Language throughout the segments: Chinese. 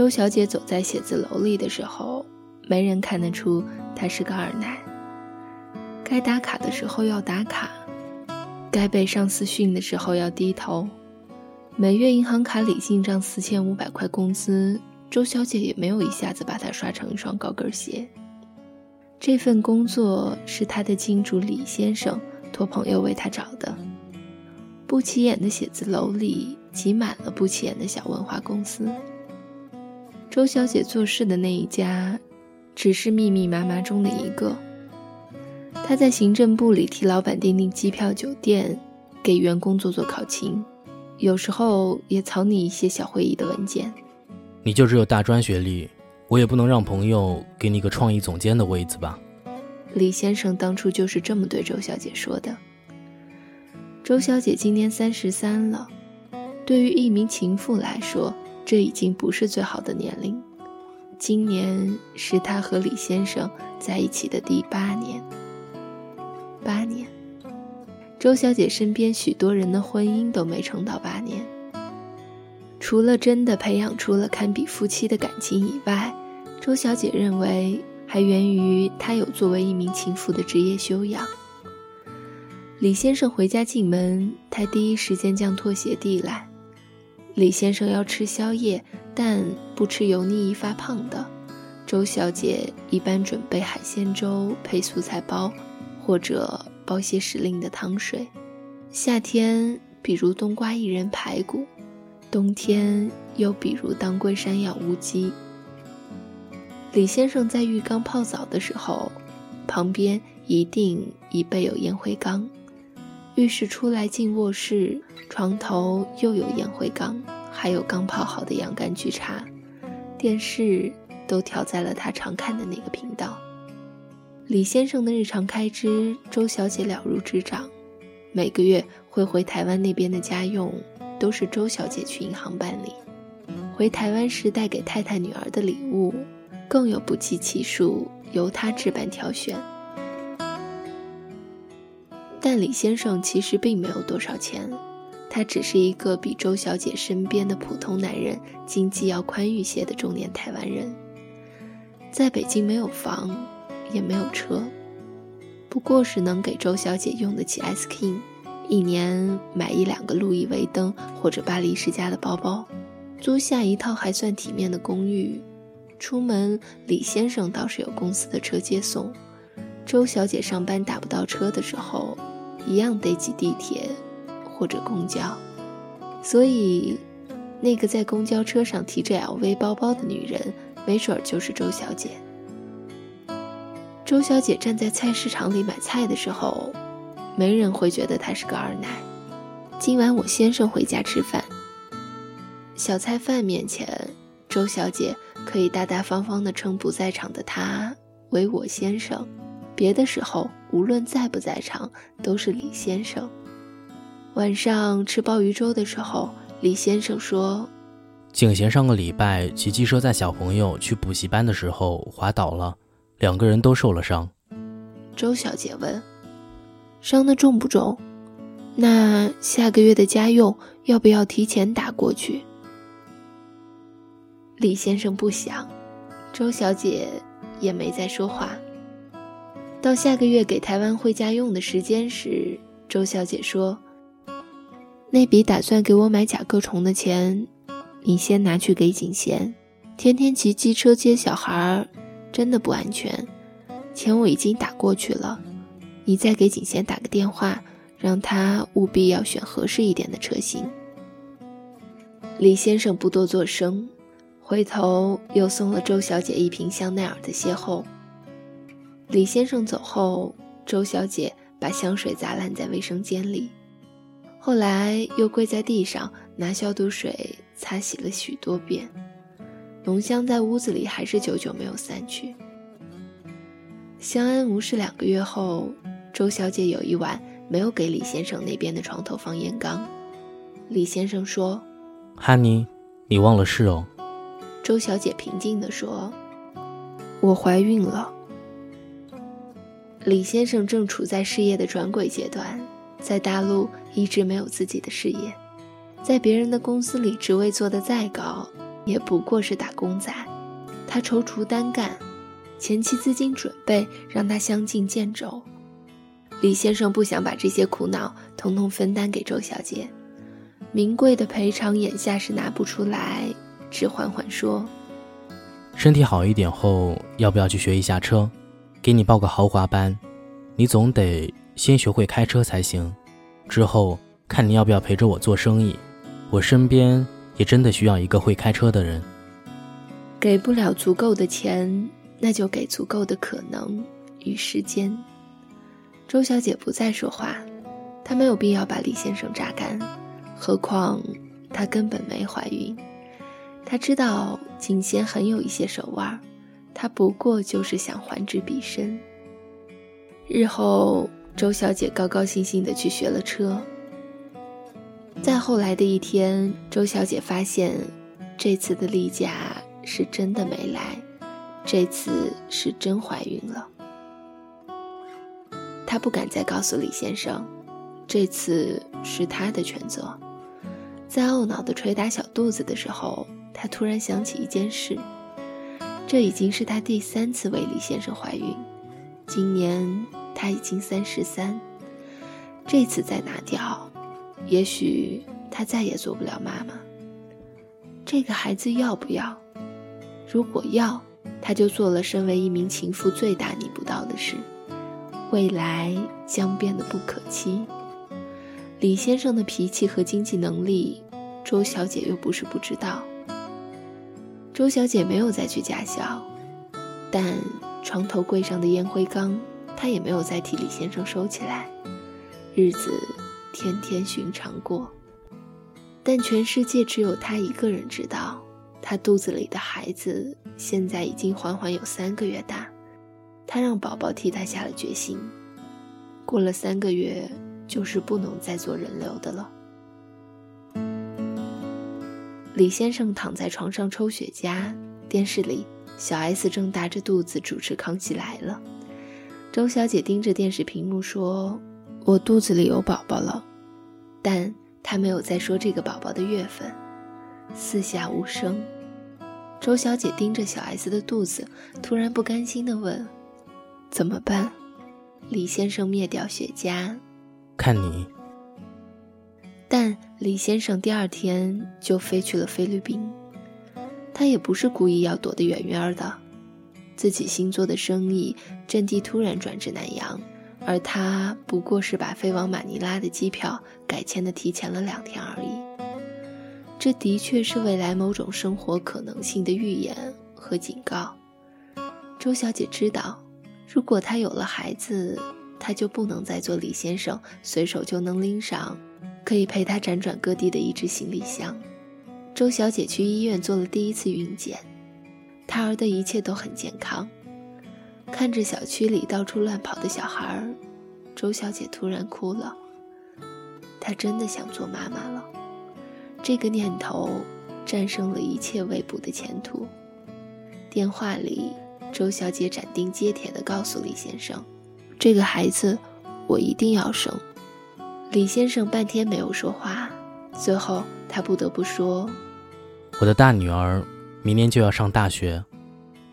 周小姐走在写字楼里的时候，没人看得出她是个二奶。该打卡的时候要打卡，该被上司训的时候要低头。每月银行卡里进账四千五百块工资，周小姐也没有一下子把它刷成一双高跟鞋。这份工作是她的金主李先生托朋友为她找的。不起眼的写字楼里挤满了不起眼的小文化公司。周小姐做事的那一家，只是密密麻麻中的一个。她在行政部里替老板订订机票、酒店，给员工做做考勤，有时候也草拟一些小会议的文件。你就只有大专学历，我也不能让朋友给你个创意总监的位子吧？李先生当初就是这么对周小姐说的。周小姐今年三十三了，对于一名情妇来说，这已经不是最好的年龄。今年是她和李先生在一起的第八年。八年，周小姐身边许多人的婚姻都没撑到八年。除了真的培养出了堪比夫妻的感情以外，周小姐认为还源于她有作为一名情妇的职业修养。李先生回家进门，她第一时间将拖鞋递来。李先生要吃宵夜，但不吃油腻易发胖的。周小姐一般准备海鲜粥配素菜包。或者煲些时令的汤水，夏天比如冬瓜薏仁排骨，冬天又比如当归山药乌鸡。李先生在浴缸泡澡的时候，旁边一定已备有烟灰缸。浴室出来进卧室，床头又有烟灰缸，还有刚泡好的洋甘菊茶。电视都调在了他常看的那个频道。李先生的日常开支，周小姐了如指掌。每个月会回台湾那边的家用，都是周小姐去银行办理。回台湾时带给太太、女儿的礼物，更有不计其数，由她置办挑选。但李先生其实并没有多少钱，他只是一个比周小姐身边的普通男人经济要宽裕些的中年台湾人，在北京没有房。也没有车，不过是能给周小姐用得起 S King，一年买一两个路易威登或者巴黎世家的包包，租下一套还算体面的公寓。出门，李先生倒是有公司的车接送。周小姐上班打不到车的时候，一样得挤地铁或者公交。所以，那个在公交车上提着 LV 包包的女人，没准儿就是周小姐。周小姐站在菜市场里买菜的时候，没人会觉得她是个二奶。今晚我先生回家吃饭，小菜饭面前，周小姐可以大大方方地称不在场的他为我先生。别的时候，无论在不在场，都是李先生。晚上吃鲍鱼粥的时候，李先生说：“景贤上个礼拜骑机车载小朋友去补习班的时候滑倒了。”两个人都受了伤。周小姐问：“伤的重不重？那下个月的家用要不要提前打过去？”李先生不想，周小姐也没再说话。到下个月给台湾汇家用的时间时，周小姐说：“那笔打算给我买甲壳虫的钱，你先拿去给景贤，天天骑机车接小孩。”真的不安全，钱我已经打过去了，你再给景贤打个电话，让他务必要选合适一点的车型。李先生不多作声，回头又送了周小姐一瓶香奈儿的邂逅。李先生走后，周小姐把香水砸烂在卫生间里，后来又跪在地上拿消毒水擦洗了许多遍。浓香在屋子里还是久久没有散去。相安无事两个月后，周小姐有一晚没有给李先生那边的床头放烟缸。李先生说：“哈尼，你忘了事哦。”周小姐平静地说：“我怀孕了。”李先生正处在事业的转轨阶段，在大陆一直没有自己的事业，在别人的公司里职位做得再高。也不过是打工仔，他踌躇单干，前期资金准备让他相敬见肘。李先生不想把这些苦恼统统分担给周小姐，名贵的赔偿眼下是拿不出来，只缓缓说：“身体好一点后，要不要去学一下车？给你报个豪华班，你总得先学会开车才行。之后看你要不要陪着我做生意，我身边也真的需要一个会开车的人。给不了足够的钱，那就给足够的可能与时间。”周小姐不再说话，她没有必要把李先生榨干，何况她根本没怀孕。她知道景贤很有一些手腕儿，她不过就是想还之彼身。日后，周小姐高高兴兴地去学了车。再后来的一天，周小姐发现，这次的例假是真的没来，这次是真怀孕了。他不敢再告诉李先生，这次是他的全责。在懊恼地捶打小肚子的时候，他突然想起一件事：这已经是她第三次为李先生怀孕。今年她已经三十三，这次再拿掉，也许她再也做不了妈妈。这个孩子要不要？如果要，他就做了身为一名情妇最大逆不道的事。未来将变得不可期。李先生的脾气和经济能力，周小姐又不是不知道。周小姐没有再去驾校，但床头柜上的烟灰缸，她也没有再替李先生收起来。日子天天寻常过，但全世界只有她一个人知道，她肚子里的孩子现在已经缓缓有三个月大。他让宝宝替他下了决心，过了三个月，就是不能再做人流的了。李先生躺在床上抽雪茄，电视里小 S 正大着肚子主持《康熙来了》，周小姐盯着电视屏幕说：“我肚子里有宝宝了。”但她没有再说这个宝宝的月份，四下无声。周小姐盯着小 S 的肚子，突然不甘心地问。怎么办？李先生灭掉雪茄，看你。但李先生第二天就飞去了菲律宾。他也不是故意要躲得远远的，自己新做的生意阵地突然转至南洋，而他不过是把飞往马尼拉的机票改签的提前了两天而已。这的确是未来某种生活可能性的预言和警告。周小姐知道。如果她有了孩子，她就不能再做李先生随手就能拎上、可以陪他辗转各地的一只行李箱。周小姐去医院做了第一次孕检，胎儿的一切都很健康。看着小区里到处乱跑的小孩儿，周小姐突然哭了。她真的想做妈妈了，这个念头战胜了一切未卜的前途。电话里。周小姐斩钉截铁地告诉李先生：“这个孩子，我一定要生。”李先生半天没有说话，最后他不得不说：“我的大女儿明年就要上大学，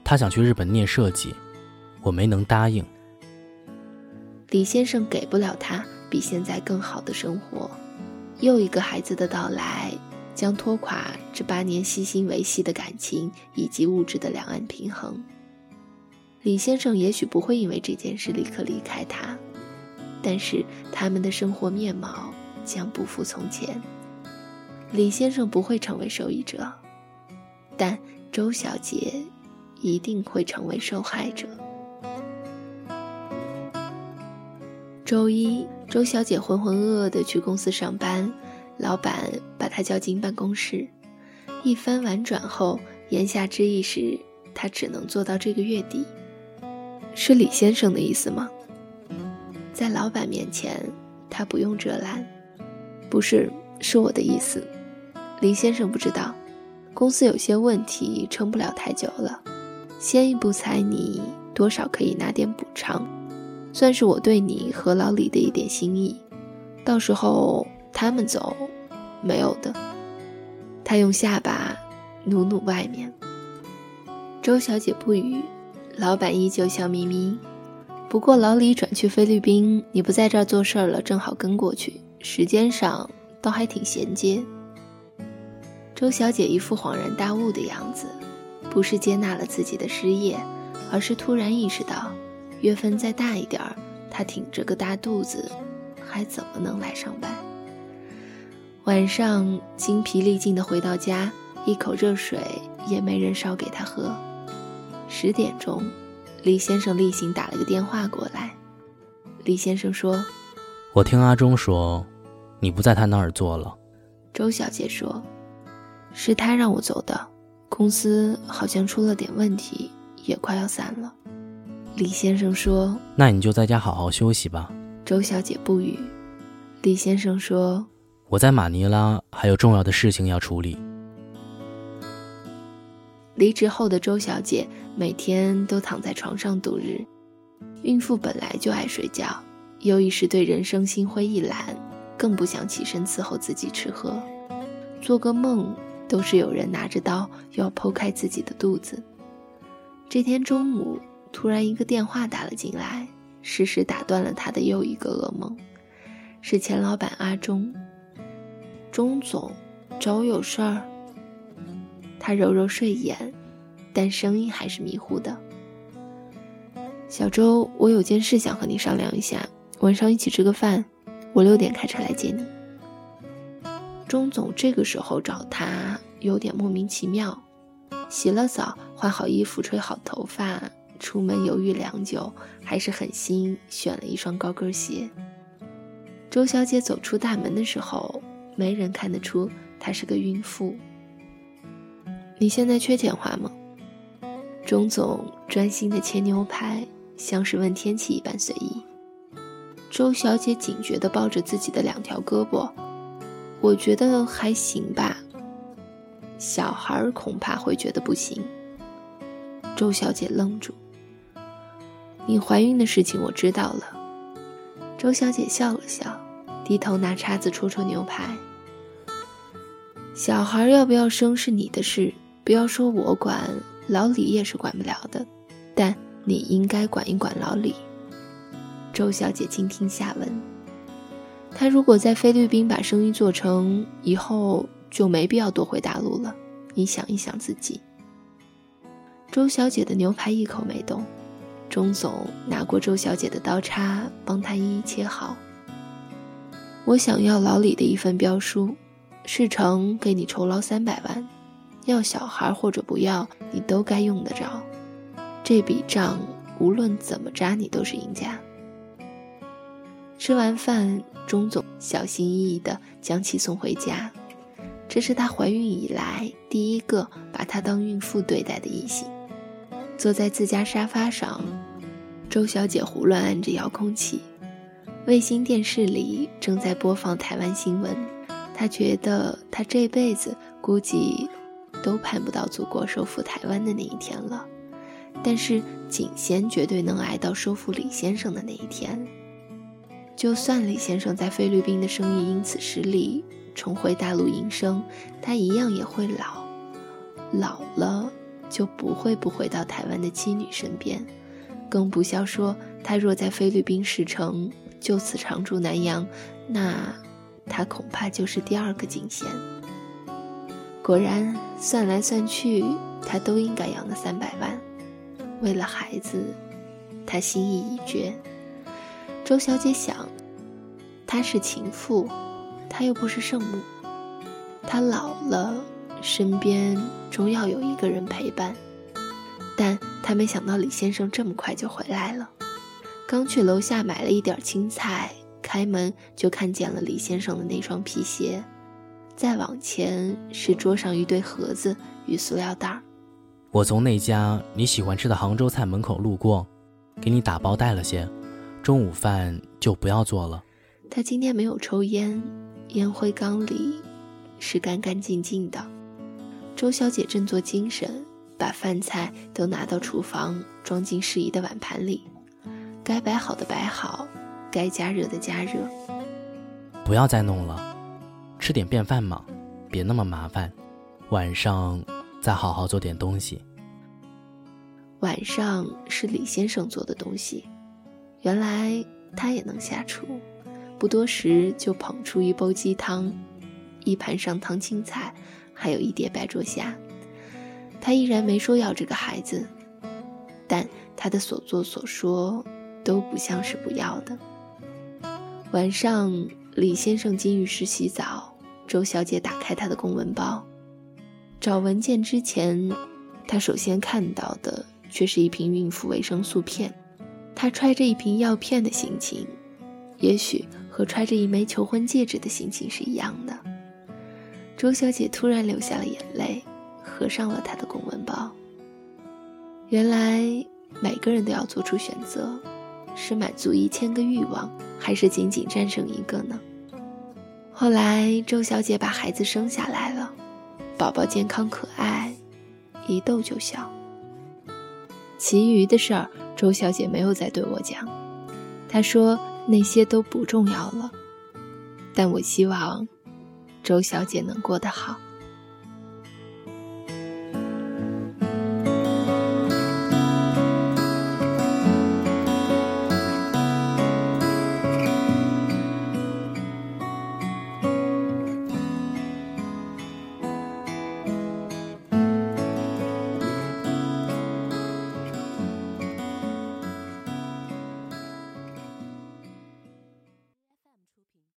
她想去日本念设计，我没能答应。”李先生给不了她比现在更好的生活，又一个孩子的到来将拖垮这八年悉心维系的感情以及物质的两岸平衡。李先生也许不会因为这件事立刻离开他，但是他们的生活面貌将不复从前。李先生不会成为受益者，但周小姐一定会成为受害者。周一，周小姐浑浑噩噩地去公司上班，老板把她叫进办公室，一番婉转后，言下之意是她只能做到这个月底。是李先生的意思吗？在老板面前，他不用遮拦。不是，是我的意思。林先生不知道，公司有些问题，撑不了太久了。先一步裁你，多少可以拿点补偿，算是我对你和老李的一点心意。到时候他们走，没有的。他用下巴努努外面。周小姐不语，老板依旧笑眯眯。不过老李转去菲律宾，你不在这儿做事儿了，正好跟过去，时间上倒还挺衔接。周小姐一副恍然大悟的样子，不是接纳了自己的失业，而是突然意识到，月份再大一点儿，她挺着个大肚子，还怎么能来上班？晚上精疲力尽的回到家，一口热水也没人烧给她喝。十点钟。李先生例行打了个电话过来，李先生说：“我听阿忠说，你不在他那儿做了。”周小姐说：“是他让我走的，公司好像出了点问题，也快要散了。”李先生说：“那你就在家好好休息吧。”周小姐不语。李先生说：“我在马尼拉还有重要的事情要处理。”离职后的周小姐每天都躺在床上度日。孕妇本来就爱睡觉，又一时对人生心灰意懒，更不想起身伺候自己吃喝。做个梦都是有人拿着刀要剖开自己的肚子。这天中午，突然一个电话打了进来，适时打断了她的又一个噩梦。是钱老板阿忠。钟总，找我有事儿。他揉揉睡眼，但声音还是迷糊的。小周，我有件事想和你商量一下，晚上一起吃个饭，我六点开车来接你。钟总这个时候找他有点莫名其妙。洗了澡，换好衣服，吹好头发，出门犹豫良久，还是狠心选了一双高跟鞋。周小姐走出大门的时候，没人看得出她是个孕妇。你现在缺钱花吗？钟总专心的切牛排，像是问天气一般随意。周小姐警觉的抱着自己的两条胳膊，我觉得还行吧。小孩恐怕会觉得不行。周小姐愣住。你怀孕的事情我知道了。周小姐笑了笑，低头拿叉子戳戳牛排。小孩要不要生是你的事。不要说我管，老李也是管不了的，但你应该管一管老李。周小姐静听下文，他如果在菲律宾把生意做成，以后就没必要多回大陆了。你想一想自己。周小姐的牛排一口没动，钟总拿过周小姐的刀叉，帮她一一切好。我想要老李的一份标书，事成给你酬劳三百万。要小孩或者不要，你都该用得着。这笔账无论怎么扎，你都是赢家。吃完饭，钟总小心翼翼地将其送回家。这是她怀孕以来第一个把她当孕妇对待的异性。坐在自家沙发上，周小姐胡乱按着遥控器，卫星电视里正在播放台湾新闻。她觉得她这辈子估计。都盼不到祖国收复台湾的那一天了，但是景贤绝对能挨到收复李先生的那一天。就算李先生在菲律宾的生意因此失利，重回大陆营生，他一样也会老，老了就不会不回到台湾的妻女身边，更不消说他若在菲律宾事成，就此常驻南洋，那他恐怕就是第二个景贤。果然，算来算去，他都应该要那三百万。为了孩子，他心意已决。周小姐想，她是情妇，她又不是圣母，她老了，身边终要有一个人陪伴。但她没想到李先生这么快就回来了。刚去楼下买了一点青菜，开门就看见了李先生的那双皮鞋。再往前是桌上一堆盒子与塑料袋儿。我从那家你喜欢吃的杭州菜门口路过，给你打包带了些，中午饭就不要做了。他今天没有抽烟，烟灰缸里是干干净净的。周小姐振作精神，把饭菜都拿到厨房，装进适宜的碗盘里，该摆好的摆好，该加热的加热。不要再弄了。吃点便饭嘛，别那么麻烦。晚上再好好做点东西。晚上是李先生做的东西，原来他也能下厨，不多时就捧出一煲鸡汤，一盘上汤青菜，还有一碟白灼虾。他依然没说要这个孩子，但他的所作所说都不像是不要的。晚上，李先生进浴室洗澡，周小姐打开他的公文包，找文件之前，她首先看到的。却是一瓶孕妇维生素片，她揣着一瓶药片的心情，也许和揣着一枚求婚戒指的心情是一样的。周小姐突然流下了眼泪，合上了她的公文包。原来每个人都要做出选择，是满足一千个欲望，还是仅仅战胜一个呢？后来周小姐把孩子生下来了，宝宝健康可爱，一逗就笑。其余的事儿，周小姐没有再对我讲。她说那些都不重要了，但我希望周小姐能过得好。